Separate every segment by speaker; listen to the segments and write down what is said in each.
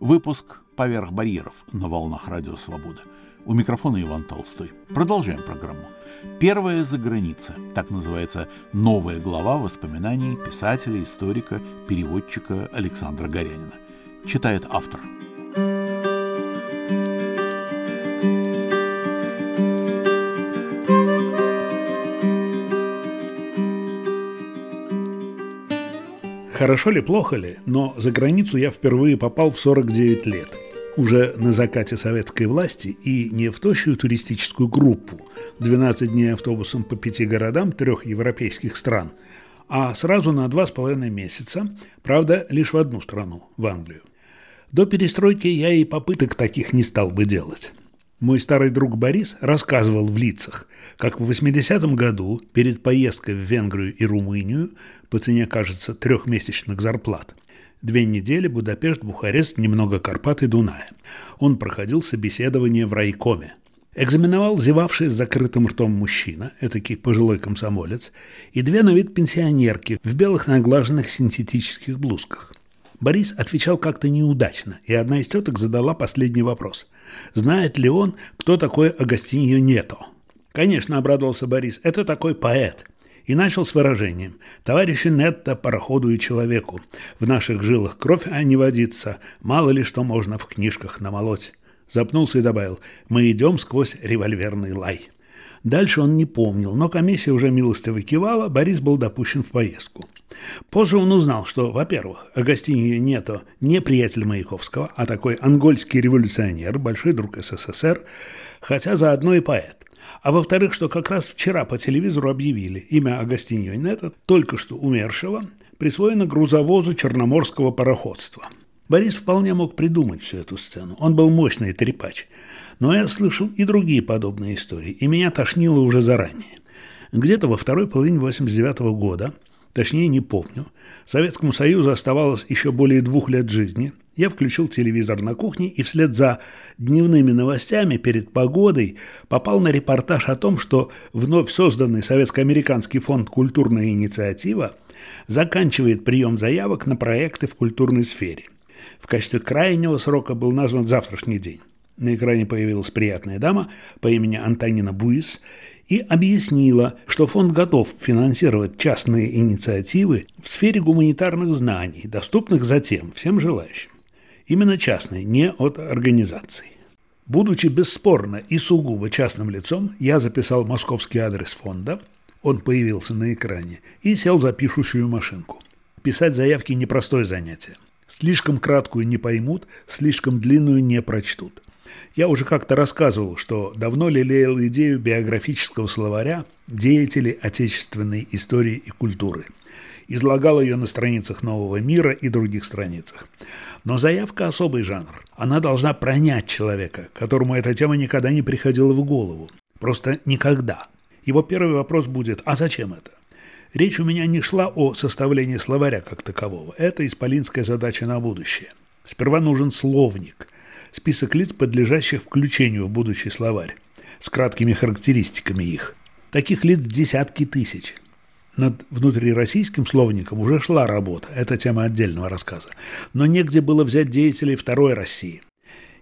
Speaker 1: Выпуск «Поверх барьеров» на волнах Радио Свобода. У микрофона Иван Толстой. Продолжаем программу. «Первая за граница» – так называется новая глава воспоминаний писателя, историка, переводчика Александра Горянина. Читает автор –
Speaker 2: Хорошо ли, плохо ли, но за границу я впервые попал в 49 лет. Уже на закате советской власти и не в тощую туристическую группу, 12 дней автобусом по пяти городам трех европейских стран, а сразу на два с половиной месяца, правда, лишь в одну страну, в Англию. До перестройки я и попыток таких не стал бы делать. Мой старый друг Борис рассказывал в лицах, как в 80-м году перед поездкой в Венгрию и Румынию по цене, кажется, трехмесячных зарплат Две недели Будапешт, Бухарест, немного Карпаты, Дуная. Он проходил собеседование в райкоме. Экзаменовал зевавший с закрытым ртом мужчина, этакий пожилой комсомолец, и две на вид пенсионерки в белых наглаженных синтетических блузках. Борис отвечал как-то неудачно, и одна из теток задала последний вопрос. Знает ли он, кто такой Агастиньо Нето? Конечно, обрадовался Борис, это такой поэт. И начал с выражением «Товарищи Нетто, пароходу и человеку, в наших жилах кровь, а не водится, мало ли что можно в книжках намолоть». Запнулся и добавил «Мы идем сквозь револьверный лай». Дальше он не помнил, но комиссия уже милостиво кивала, Борис был допущен в поездку. Позже он узнал, что, во-первых, Агастиньо Нето не приятель Маяковского, а такой ангольский революционер, большой друг СССР, хотя заодно и поэт. А во-вторых, что как раз вчера по телевизору объявили имя Агастиньо Нето, только что умершего, присвоено грузовозу черноморского пароходства. Борис вполне мог придумать всю эту сцену. Он был мощный трепач. Но я слышал и другие подобные истории, и меня тошнило уже заранее. Где-то во второй половине 89 -го года, точнее не помню, Советскому Союзу оставалось еще более двух лет жизни, я включил телевизор на кухне и вслед за дневными новостями перед погодой попал на репортаж о том, что вновь созданный Советско-американский фонд «Культурная инициатива» заканчивает прием заявок на проекты в культурной сфере. В качестве крайнего срока был назван завтрашний день. На экране появилась приятная дама по имени Антонина Буис и объяснила, что фонд готов финансировать частные инициативы в сфере гуманитарных знаний, доступных затем всем желающим. Именно частные, не от организаций. Будучи бесспорно и сугубо частным лицом, я записал московский адрес фонда, он появился на экране, и сел за пишущую машинку. Писать заявки – непростое занятие. Слишком краткую не поймут, слишком длинную не прочтут – я уже как-то рассказывал, что давно лелеял идею биографического словаря деятелей отечественной истории и культуры. Излагал ее на страницах «Нового мира» и других страницах. Но заявка – особый жанр. Она должна пронять человека, которому эта тема никогда не приходила в голову. Просто никогда. Его первый вопрос будет «А зачем это?». Речь у меня не шла о составлении словаря как такового. Это исполинская задача на будущее. Сперва нужен словник – список лиц, подлежащих включению в будущий словарь, с краткими характеристиками их. Таких лиц десятки тысяч. Над внутрироссийским словником уже шла работа, это тема отдельного рассказа. Но негде было взять деятелей Второй России.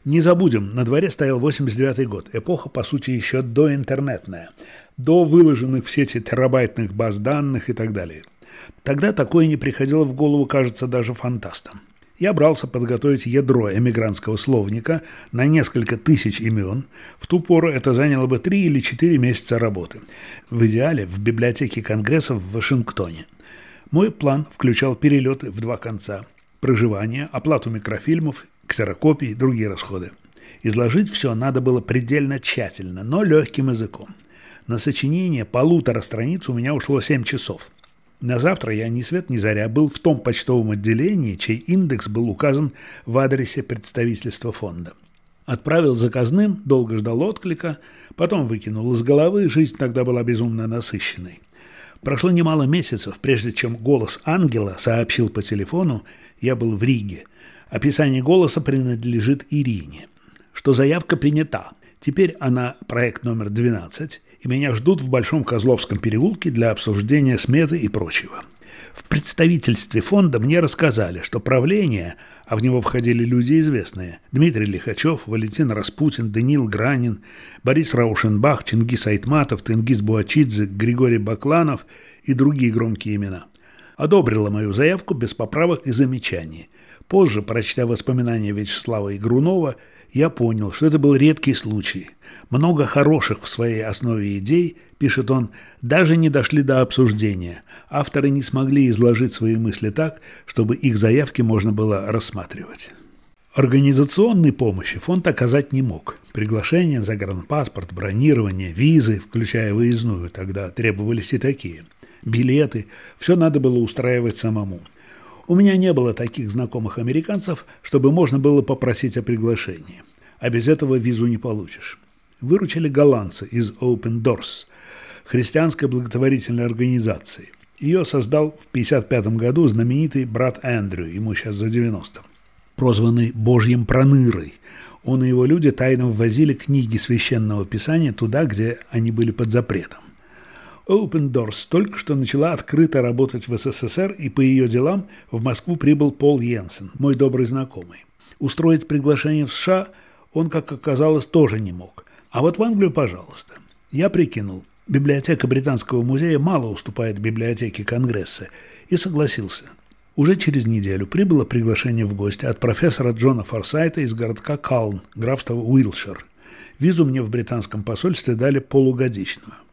Speaker 2: Не забудем, на дворе стоял 89 год, эпоха, по сути, еще доинтернетная, до выложенных в сети терабайтных баз данных и так далее. Тогда такое не приходило в голову, кажется, даже фантастам я брался подготовить ядро эмигрантского словника на несколько тысяч имен. В ту пору это заняло бы три или четыре месяца работы. В идеале в библиотеке Конгресса в Вашингтоне. Мой план включал перелеты в два конца, проживание, оплату микрофильмов, ксерокопий и другие расходы. Изложить все надо было предельно тщательно, но легким языком. На сочинение полутора страниц у меня ушло семь часов – на завтра я ни свет ни заря был в том почтовом отделении, чей индекс был указан в адресе представительства фонда. Отправил заказным, долго ждал отклика, потом выкинул из головы, жизнь тогда была безумно насыщенной. Прошло немало месяцев, прежде чем голос ангела сообщил по телефону, я был в Риге. Описание голоса принадлежит Ирине, что заявка принята. Теперь она проект номер 12, и меня ждут в Большом Козловском переулке для обсуждения сметы и прочего. В представительстве фонда мне рассказали, что правление, а в него входили люди известные – Дмитрий Лихачев, Валентин Распутин, Даниил Гранин, Борис Раушенбах, Чингис Айтматов, Тенгиз Буачидзе, Григорий Бакланов и другие громкие имена – одобрило мою заявку без поправок и замечаний. Позже, прочтя воспоминания Вячеслава Игрунова, я понял, что это был редкий случай. Много хороших в своей основе идей, пишет он, даже не дошли до обсуждения. Авторы не смогли изложить свои мысли так, чтобы их заявки можно было рассматривать. Организационной помощи фонд оказать не мог. Приглашение, загранпаспорт, бронирование, визы, включая выездную, тогда требовались и такие. Билеты – все надо было устраивать самому. У меня не было таких знакомых американцев, чтобы можно было попросить о приглашении. А без этого визу не получишь. Выручили голландцы из Open Doors, христианской благотворительной организации. Ее создал в 1955 году знаменитый брат Эндрю, ему сейчас за 90. Прозванный Божьим Пронырой. Он и его люди тайно ввозили книги священного писания туда, где они были под запретом. Open Doors только что начала открыто работать в СССР, и по ее делам в Москву прибыл Пол Йенсен, мой добрый знакомый. Устроить приглашение в США он, как оказалось, тоже не мог. А вот в Англию, пожалуйста. Я прикинул, библиотека Британского музея мало уступает библиотеке Конгресса, и согласился. Уже через неделю прибыло приглашение в гости от профессора Джона Форсайта из городка Калн, графства Уилшир. Визу мне в британском посольстве дали полугодичную.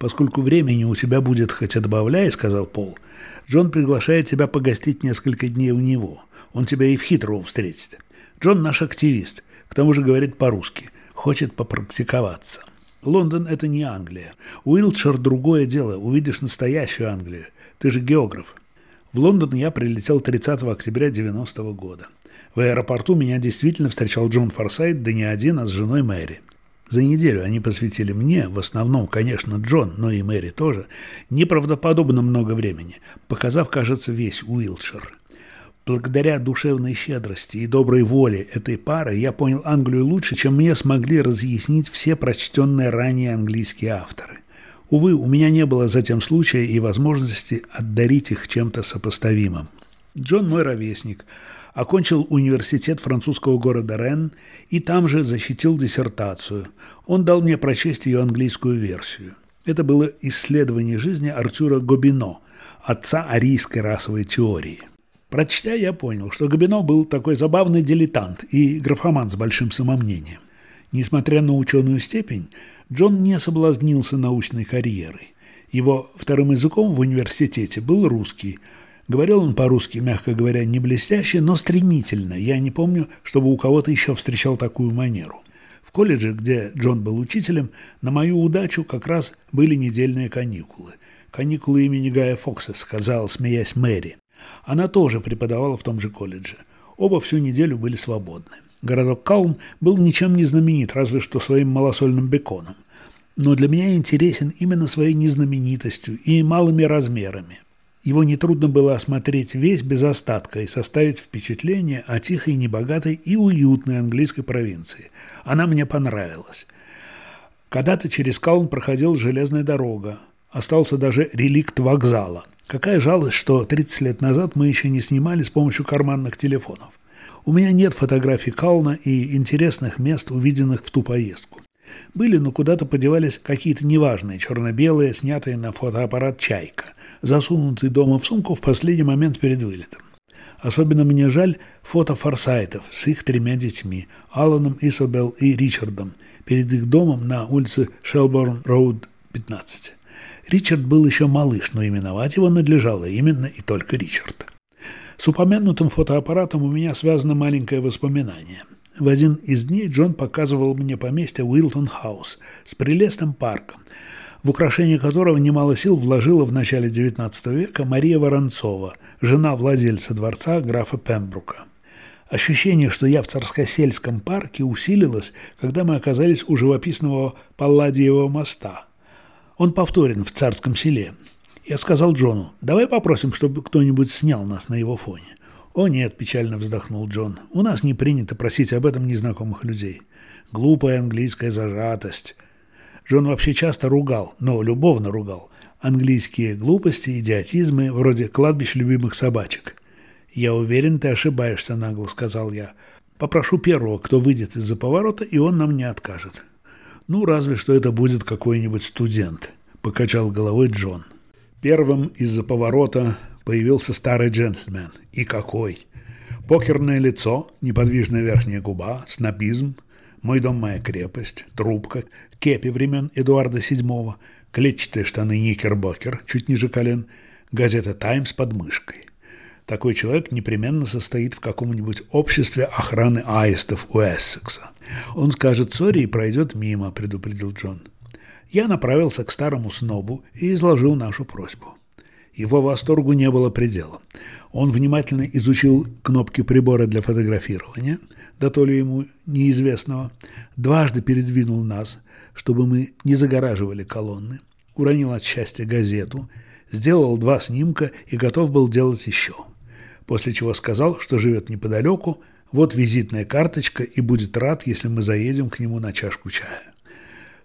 Speaker 2: Поскольку времени у тебя будет хоть отбавляй, сказал Пол, Джон приглашает тебя погостить несколько дней у него. Он тебя и в Хитроу встретит. Джон наш активист, к тому же говорит по-русски, хочет попрактиковаться. Лондон – это не Англия. Уилтшир – другое дело. Увидишь настоящую Англию. Ты же географ. В Лондон я прилетел 30 октября 90 -го года. В аэропорту меня действительно встречал Джон Форсайт, да не один, а с женой Мэри. За неделю они посвятили мне, в основном, конечно, Джон, но и Мэри тоже, неправдоподобно много времени, показав, кажется, весь Уилтшир. Благодаря душевной щедрости и доброй воле этой пары я понял Англию лучше, чем мне смогли разъяснить все прочтенные ранее английские авторы. Увы, у меня не было затем случая и возможности отдарить их чем-то сопоставимым. Джон мой ровесник – окончил университет французского города Рен и там же защитил диссертацию. Он дал мне прочесть ее английскую версию. Это было исследование жизни Артюра Гобино, отца арийской расовой теории. Прочтя, я понял, что Гобино был такой забавный дилетант и графоман с большим самомнением. Несмотря на ученую степень, Джон не соблазнился научной карьерой. Его вторым языком в университете был русский – Говорил он по-русски, мягко говоря, не блестяще, но стремительно. Я не помню, чтобы у кого-то еще встречал такую манеру. В колледже, где Джон был учителем, на мою удачу как раз были недельные каникулы. Каникулы имени Гая Фокса, сказала, смеясь Мэри. Она тоже преподавала в том же колледже. Оба всю неделю были свободны. Городок Каум был ничем не знаменит, разве что своим малосольным беконом. Но для меня интересен именно своей незнаменитостью и малыми размерами – его нетрудно было осмотреть весь без остатка и составить впечатление о тихой, небогатой и уютной английской провинции. Она мне понравилась. Когда-то через Каун проходила железная дорога. Остался даже реликт вокзала. Какая жалость, что 30 лет назад мы еще не снимали с помощью карманных телефонов. У меня нет фотографий Кална и интересных мест, увиденных в ту поездку. Были, но куда-то подевались какие-то неважные, черно-белые, снятые на фотоаппарат «Чайка», засунутые дома в сумку в последний момент перед вылетом. Особенно мне жаль фото Форсайтов с их тремя детьми – Алланом, Исабел и Ричардом – перед их домом на улице Шелборн-Роуд, 15. Ричард был еще малыш, но именовать его надлежало именно и только Ричард. С упомянутым фотоаппаратом у меня связано маленькое воспоминание – в один из дней Джон показывал мне поместье Уилтон Хаус с прелестным парком, в украшение которого немало сил вложила в начале XIX века Мария Воронцова, жена владельца дворца графа Пембрука. Ощущение, что я в Царскосельском парке, усилилось, когда мы оказались у живописного Палладиевого моста. Он повторен в Царском селе. Я сказал Джону, давай попросим, чтобы кто-нибудь снял нас на его фоне. «О нет», – печально вздохнул Джон, – «у нас не принято просить об этом незнакомых людей. Глупая английская зажатость». Джон вообще часто ругал, но любовно ругал. Английские глупости, идиотизмы, вроде кладбищ любимых собачек. «Я уверен, ты ошибаешься», – нагло сказал я. «Попрошу первого, кто выйдет из-за поворота, и он нам не откажет». «Ну, разве что это будет какой-нибудь студент», – покачал головой Джон. Первым из-за поворота появился старый джентльмен. И какой! Покерное лицо, неподвижная верхняя губа, снобизм, мой дом, моя крепость, трубка, кепи времен Эдуарда VII, клетчатые штаны Никербокер, чуть ниже колен, газета «Таймс» под мышкой. Такой человек непременно состоит в каком-нибудь обществе охраны аистов у Эссекса. Он скажет «сори» и пройдет мимо, предупредил Джон. Я направился к старому снобу и изложил нашу просьбу. Его восторгу не было предела. Он внимательно изучил кнопки прибора для фотографирования, да то ли ему неизвестного, дважды передвинул нас, чтобы мы не загораживали колонны, уронил от счастья газету, сделал два снимка и готов был делать еще. После чего сказал, что живет неподалеку, вот визитная карточка и будет рад, если мы заедем к нему на чашку чая.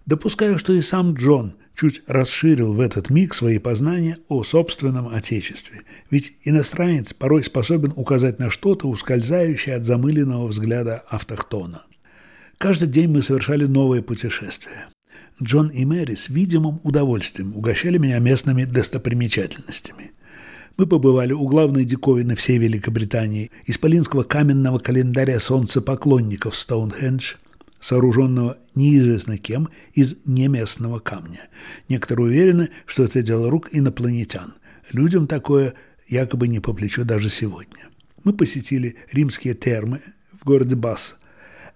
Speaker 2: Допускаю, что и сам Джон – чуть расширил в этот миг свои познания о собственном Отечестве. Ведь иностранец порой способен указать на что-то, ускользающее от замыленного взгляда автохтона. Каждый день мы совершали новые путешествия. Джон и Мэри с видимым удовольствием угощали меня местными достопримечательностями. Мы побывали у главной диковины всей Великобритании, исполинского каменного календаря солнцепоклонников Стоунхендж, сооруженного неизвестно кем из неместного камня. Некоторые уверены, что это дело рук инопланетян. Людям такое якобы не по плечу даже сегодня. Мы посетили римские термы в городе Бас.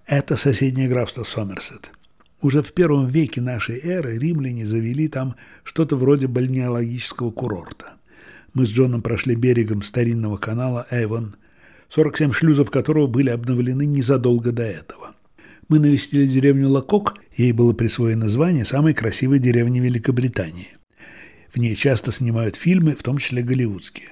Speaker 2: Это соседнее графство Сомерсет. Уже в первом веке нашей эры римляне завели там что-то вроде бальнеологического курорта. Мы с Джоном прошли берегом старинного канала Эвон, 47 шлюзов которого были обновлены незадолго до этого – мы навестили деревню Лакок, ей было присвоено звание самой красивой деревни Великобритании. В ней часто снимают фильмы, в том числе голливудские.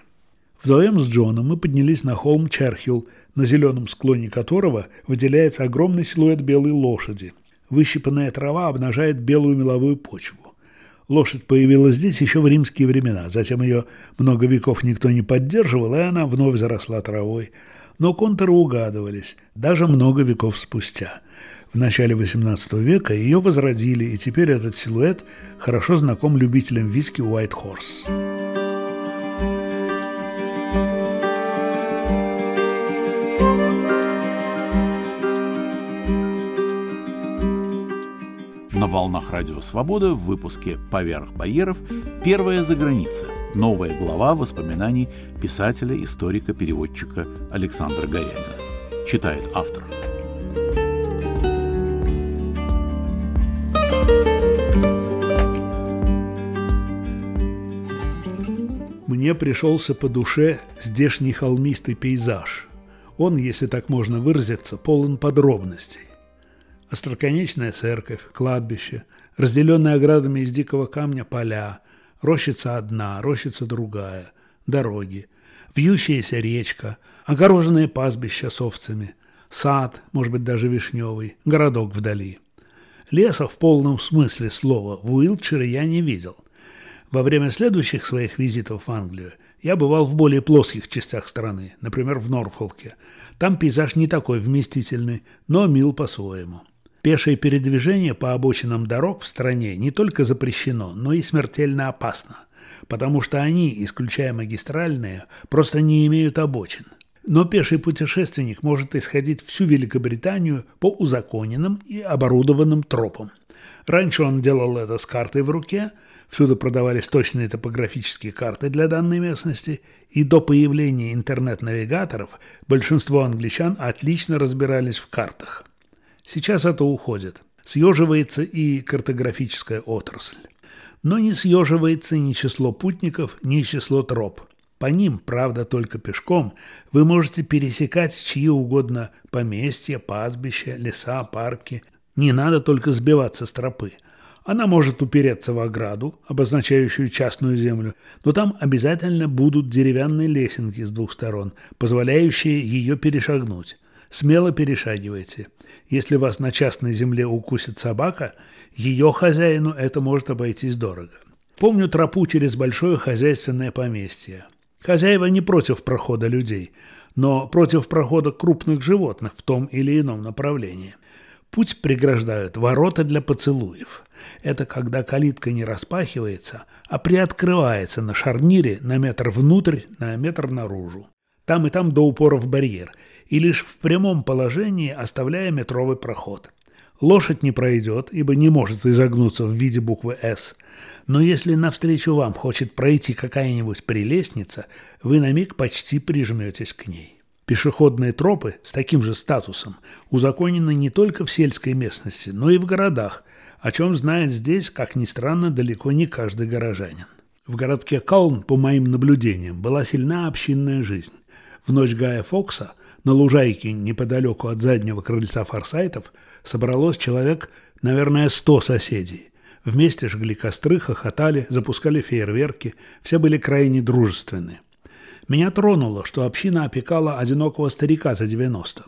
Speaker 2: Вдвоем с Джоном мы поднялись на холм Черхилл, на зеленом склоне которого выделяется огромный силуэт белой лошади. Выщипанная трава обнажает белую меловую почву. Лошадь появилась здесь еще в римские времена, затем ее много веков никто не поддерживал, и она вновь заросла травой. Но контуры угадывались, даже много веков спустя – в начале XVIII века ее возродили, и теперь этот силуэт хорошо знаком любителям виски White Horse.
Speaker 1: На волнах Радио Свобода в выпуске «Поверх барьеров» первая за границей. Новая глава воспоминаний писателя, историка, переводчика Александра Горянина. Читает автор.
Speaker 2: Мне пришелся по душе здешний холмистый пейзаж. Он, если так можно выразиться, полон подробностей. Остроконечная церковь, кладбище, разделенные оградами из дикого камня поля, рощица одна, рощица другая, дороги, вьющаяся речка, огороженные пастбища с овцами, сад, может быть, даже вишневый, городок вдали. Леса в полном смысле слова в Уилтшире я не видел – во время следующих своих визитов в Англию я бывал в более плоских частях страны, например, в Норфолке. Там пейзаж не такой вместительный, но мил по-своему. Пешее передвижение по обочинам дорог в стране не только запрещено, но и смертельно опасно, потому что они, исключая магистральные, просто не имеют обочин. Но пеший путешественник может исходить всю Великобританию по узаконенным и оборудованным тропам. Раньше он делал это с картой в руке – Всюду продавались точные топографические карты для данной местности, и до появления интернет-навигаторов большинство англичан отлично разбирались в картах. Сейчас это уходит. Съеживается и картографическая отрасль. Но не съеживается ни число путников, ни число троп. По ним, правда, только пешком, вы можете пересекать чьи угодно поместья, пастбища, леса, парки. Не надо только сбиваться с тропы – она может упереться в ограду, обозначающую частную землю, но там обязательно будут деревянные лесенки с двух сторон, позволяющие ее перешагнуть. Смело перешагивайте. Если вас на частной земле укусит собака, ее хозяину это может обойтись дорого. Помню тропу через большое хозяйственное поместье. Хозяева не против прохода людей, но против прохода крупных животных в том или ином направлении. Путь преграждают ворота для поцелуев. Это когда калитка не распахивается, а приоткрывается на шарнире на метр внутрь, на метр наружу. Там и там до упора в барьер, и лишь в прямом положении оставляя метровый проход. Лошадь не пройдет, ибо не может изогнуться в виде буквы «С», но если навстречу вам хочет пройти какая-нибудь прелестница, вы на миг почти прижметесь к ней. Пешеходные тропы с таким же статусом узаконены не только в сельской местности, но и в городах, о чем знает здесь, как ни странно, далеко не каждый горожанин. В городке Каун, по моим наблюдениям, была сильна общинная жизнь. В ночь Гая Фокса на лужайке неподалеку от заднего крыльца форсайтов собралось человек, наверное, сто соседей – Вместе жгли костры, хохотали, запускали фейерверки, все были крайне дружественны. Меня тронуло, что община опекала одинокого старика за 90.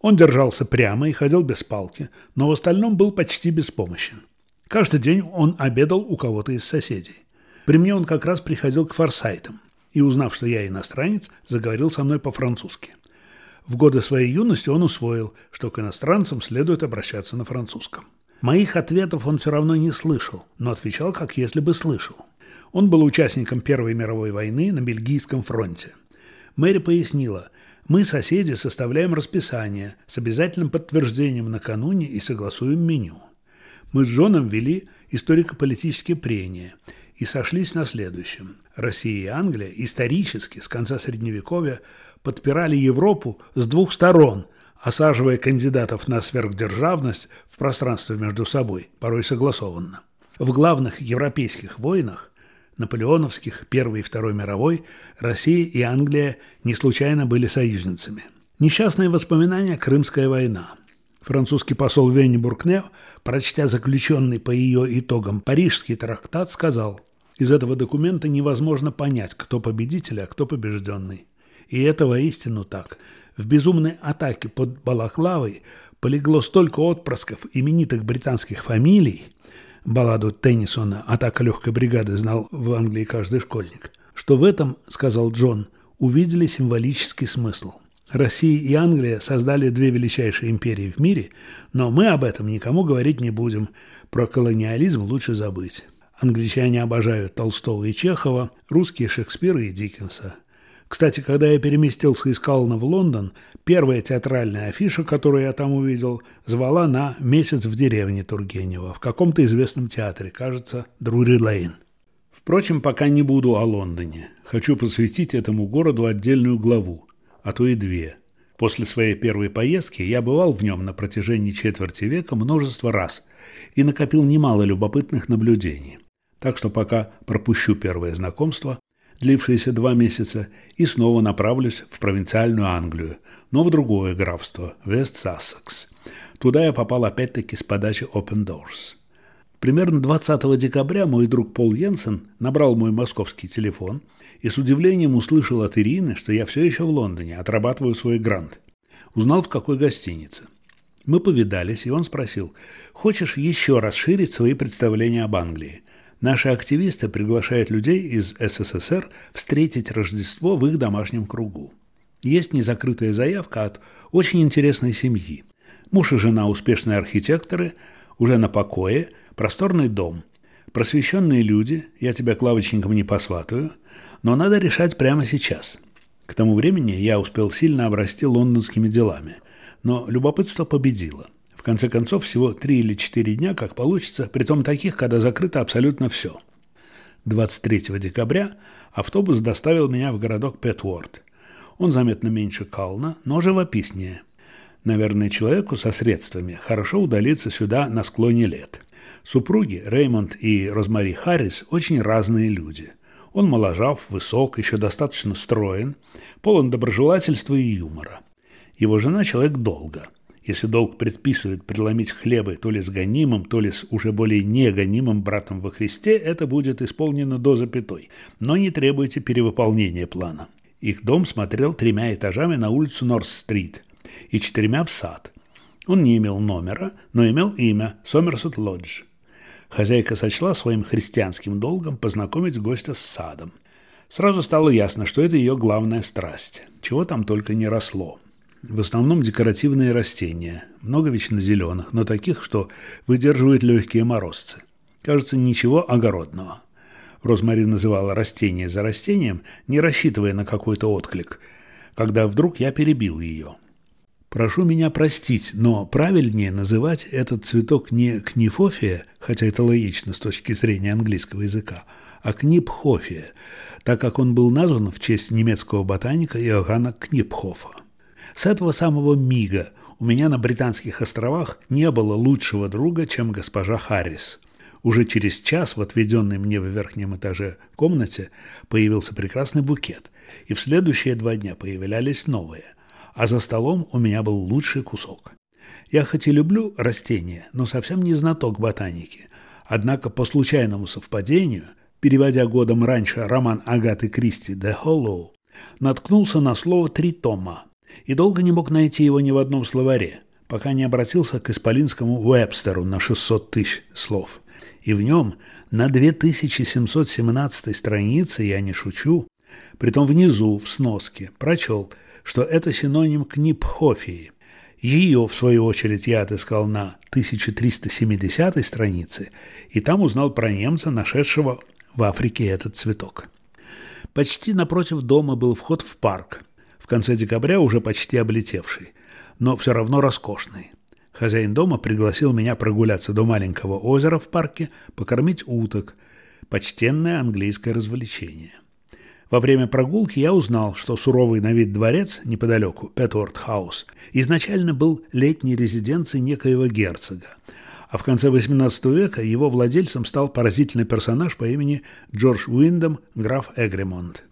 Speaker 2: Он держался прямо и ходил без палки, но в остальном был почти беспомощен. Каждый день он обедал у кого-то из соседей. При мне он как раз приходил к форсайтам и, узнав, что я иностранец, заговорил со мной по-французски. В годы своей юности он усвоил, что к иностранцам следует обращаться на французском. Моих ответов он все равно не слышал, но отвечал, как если бы слышал. Он был участником Первой мировой войны на Бельгийском фронте. Мэри пояснила, мы, соседи, составляем расписание с обязательным подтверждением накануне и согласуем меню. Мы с Джоном вели историко-политические прения и сошлись на следующем. Россия и Англия исторически с конца Средневековья подпирали Европу с двух сторон, осаживая кандидатов на сверхдержавность в пространстве между собой, порой согласованно. В главных европейских войнах наполеоновских, Первой и Второй мировой, Россия и Англия не случайно были союзницами. Несчастные воспоминания «Крымская война». Французский посол Венни Буркне, прочтя заключенный по ее итогам Парижский трактат, сказал, из этого документа невозможно понять, кто победитель, а кто побежденный. И это воистину так. В безумной атаке под Балаклавой полегло столько отпрысков именитых британских фамилий, балладу Теннисона «Атака легкой бригады» знал в Англии каждый школьник, что в этом, сказал Джон, увидели символический смысл. Россия и Англия создали две величайшие империи в мире, но мы об этом никому говорить не будем. Про колониализм лучше забыть. Англичане обожают Толстого и Чехова, русские Шекспира и Диккенса – кстати, когда я переместился из Кална в Лондон, первая театральная афиша, которую я там увидел, звала на «Месяц в деревне Тургенева» в каком-то известном театре, кажется, Друри Лейн. Впрочем, пока не буду о Лондоне. Хочу посвятить этому городу отдельную главу, а то и две. После своей первой поездки я бывал в нем на протяжении четверти века множество раз и накопил немало любопытных наблюдений. Так что пока пропущу первое знакомство, длившееся два месяца, и снова направлюсь в провинциальную Англию, но в другое графство, Вест-Сассекс. Туда я попал опять-таки с подачи Open Doors. Примерно 20 декабря мой друг Пол Йенсен набрал мой московский телефон и с удивлением услышал от Ирины, что я все еще в Лондоне, отрабатываю свой грант. Узнал, в какой гостинице. Мы повидались, и он спросил, «Хочешь еще расширить свои представления об Англии?» Наши активисты приглашают людей из СССР встретить Рождество в их домашнем кругу. Есть незакрытая заявка от очень интересной семьи. Муж и жена успешные архитекторы, уже на покое, просторный дом. Просвещенные люди, я тебя к лавочникам не посватаю, но надо решать прямо сейчас. К тому времени я успел сильно обрасти лондонскими делами, но любопытство победило конце концов, всего три или четыре дня, как получится, притом таких, когда закрыто абсолютно все. 23 декабря автобус доставил меня в городок Петворд. Он заметно меньше Кална, но живописнее. Наверное, человеку со средствами хорошо удалиться сюда на склоне лет. Супруги Реймонд и Розмари Харрис очень разные люди. Он моложав, высок, еще достаточно строен, полон доброжелательства и юмора. Его жена человек долго – если долг предписывает преломить хлебы то ли с гонимым, то ли с уже более негонимым братом во Христе, это будет исполнено до запятой. Но не требуйте перевыполнения плана. Их дом смотрел тремя этажами на улицу Норс-стрит и четырьмя в сад. Он не имел номера, но имел имя – Сомерсет Лодж. Хозяйка сочла своим христианским долгом познакомить гостя с садом. Сразу стало ясно, что это ее главная страсть. Чего там только не росло. В основном декоративные растения, много вечно зеленых, но таких, что выдерживают легкие морозцы. Кажется, ничего огородного. Розмари называла растение за растением, не рассчитывая на какой-то отклик, когда вдруг я перебил ее. Прошу меня простить, но правильнее называть этот цветок не книфофия, хотя это логично с точки зрения английского языка, а книпхофия, так как он был назван в честь немецкого ботаника Иоганна Книпхофа. С этого самого мига у меня на Британских островах не было лучшего друга, чем госпожа Харрис. Уже через час в отведенной мне в верхнем этаже комнате появился прекрасный букет, и в следующие два дня появлялись новые, а за столом у меня был лучший кусок. Я хоть и люблю растения, но совсем не знаток ботаники, однако по случайному совпадению, переводя годом раньше роман Агаты Кристи «The Hollow», наткнулся на слово «тритома», и долго не мог найти его ни в одном словаре, пока не обратился к исполинскому Уэбстеру на 600 тысяч слов. И в нем на 2717 странице, я не шучу, притом внизу, в сноске, прочел, что это синоним книпхофии. Ее, в свою очередь, я отыскал на 1370 странице, и там узнал про немца, нашедшего в Африке этот цветок. Почти напротив дома был вход в парк – в конце декабря уже почти облетевший, но все равно роскошный. Хозяин дома пригласил меня прогуляться до маленького озера в парке, покормить уток. Почтенное английское развлечение. Во время прогулки я узнал, что суровый на вид дворец неподалеку, Петворд-хаус, изначально был летней резиденцией некоего герцога, а в конце XVIII века его владельцем стал поразительный персонаж по имени Джордж Уиндом, граф Эгремонт.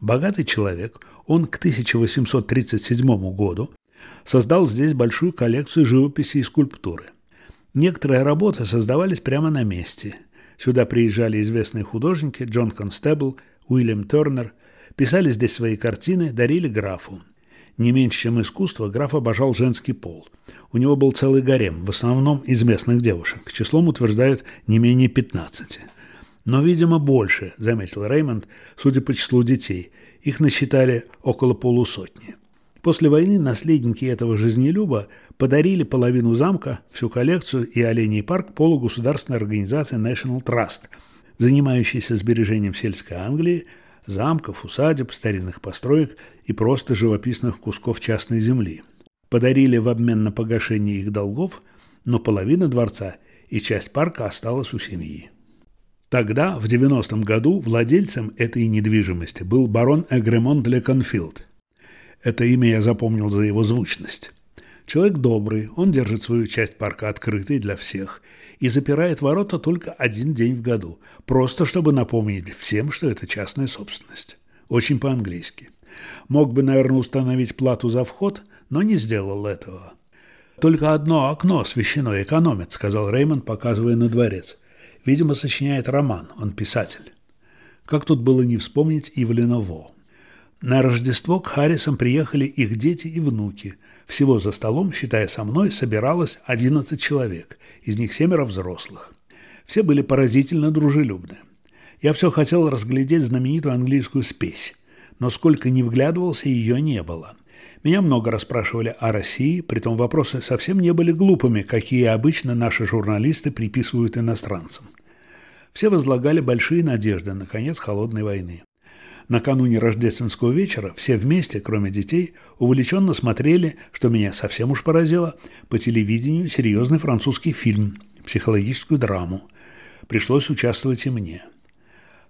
Speaker 2: Богатый человек, он к 1837 году создал здесь большую коллекцию живописи и скульптуры. Некоторые работы создавались прямо на месте. Сюда приезжали известные художники Джон Констебл, Уильям Тернер, писали здесь свои картины, дарили графу. Не меньше, чем искусство, граф обожал женский пол. У него был целый гарем, в основном из местных девушек. Числом утверждают не менее 15. Но, видимо, больше, заметил Реймонд, судя по числу детей – их насчитали около полусотни. После войны наследники этого жизнелюба подарили половину замка, всю коллекцию и оленей парк полугосударственной организации National Trust, занимающейся сбережением сельской Англии, замков, усадеб, старинных построек и просто живописных кусков частной земли. Подарили в обмен на погашение их долгов, но половина дворца и часть парка осталась у семьи. Тогда, в 90-м году, владельцем этой недвижимости был барон Эгремон Леконфилд. Это имя я запомнил за его звучность. Человек добрый, он держит свою часть парка открытой для всех и запирает ворота только один день в году, просто чтобы напомнить всем, что это частная собственность. Очень по-английски. Мог бы, наверное, установить плату за вход, но не сделал этого. «Только одно окно освещено экономит», — сказал Реймонд, показывая на дворец – Видимо, сочиняет роман, он писатель. Как тут было не вспомнить Ивлина Во. На Рождество к Харрисам приехали их дети и внуки. Всего за столом, считая со мной, собиралось 11 человек, из них семеро взрослых. Все были поразительно дружелюбны. Я все хотел разглядеть знаменитую английскую спесь, но сколько ни вглядывался, ее не было. Меня много расспрашивали о России, притом вопросы совсем не были глупыми, какие обычно наши журналисты приписывают иностранцам. Все возлагали большие надежды на конец холодной войны. Накануне рождественского вечера все вместе, кроме детей, увлеченно смотрели, что меня совсем уж поразило, по телевидению серьезный французский фильм, психологическую драму. Пришлось участвовать и мне.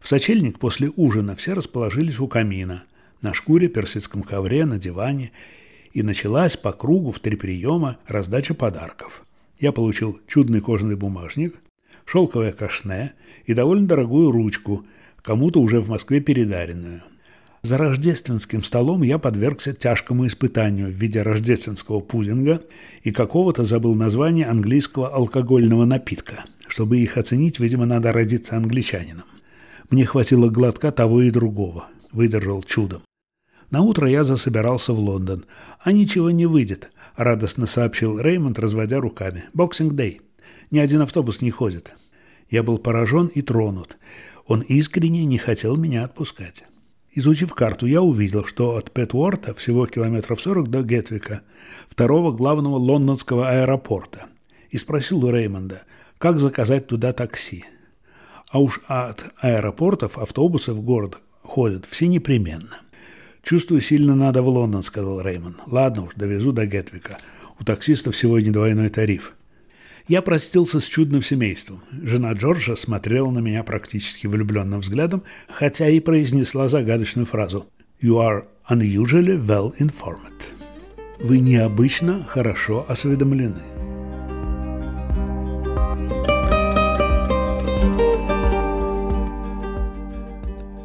Speaker 2: В сочельник после ужина все расположились у камина – на шкуре, персидском ковре, на диване, и началась по кругу в три приема раздача подарков. Я получил чудный кожаный бумажник, шелковое кашне и довольно дорогую ручку, кому-то уже в Москве передаренную. За рождественским столом я подвергся тяжкому испытанию в виде рождественского пудинга и какого-то забыл название английского алкогольного напитка. Чтобы их оценить, видимо, надо родиться англичанином. Мне хватило глотка того и другого. Выдержал чудом. На утро я засобирался в Лондон. А ничего не выйдет, радостно сообщил Реймонд, разводя руками. Boxing Day. Ни один автобус не ходит. Я был поражен и тронут. Он искренне не хотел меня отпускать. Изучив карту, я увидел, что от Петворта всего километров 40 до Гетвика, второго главного лондонского аэропорта, и спросил у Реймонда, как заказать туда такси. А уж от аэропортов автобусы в город ходят все непременно. «Чувствую, сильно надо в Лондон», — сказал Реймонд. «Ладно уж, довезу до Гетвика. У таксистов сегодня двойной тариф». Я простился с чудным семейством. Жена Джорджа смотрела на меня практически влюбленным взглядом, хотя и произнесла загадочную фразу «You are unusually well informed». Вы необычно хорошо осведомлены.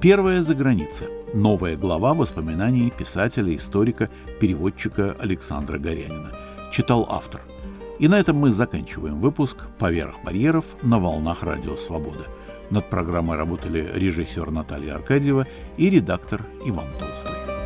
Speaker 1: Первая за граница. Новая глава воспоминаний писателя, историка, переводчика Александра Горянина. Читал автор – и на этом мы заканчиваем выпуск «Поверх барьеров» на волнах Радио Свобода. Над программой работали режиссер Наталья Аркадьева и редактор Иван Толстой.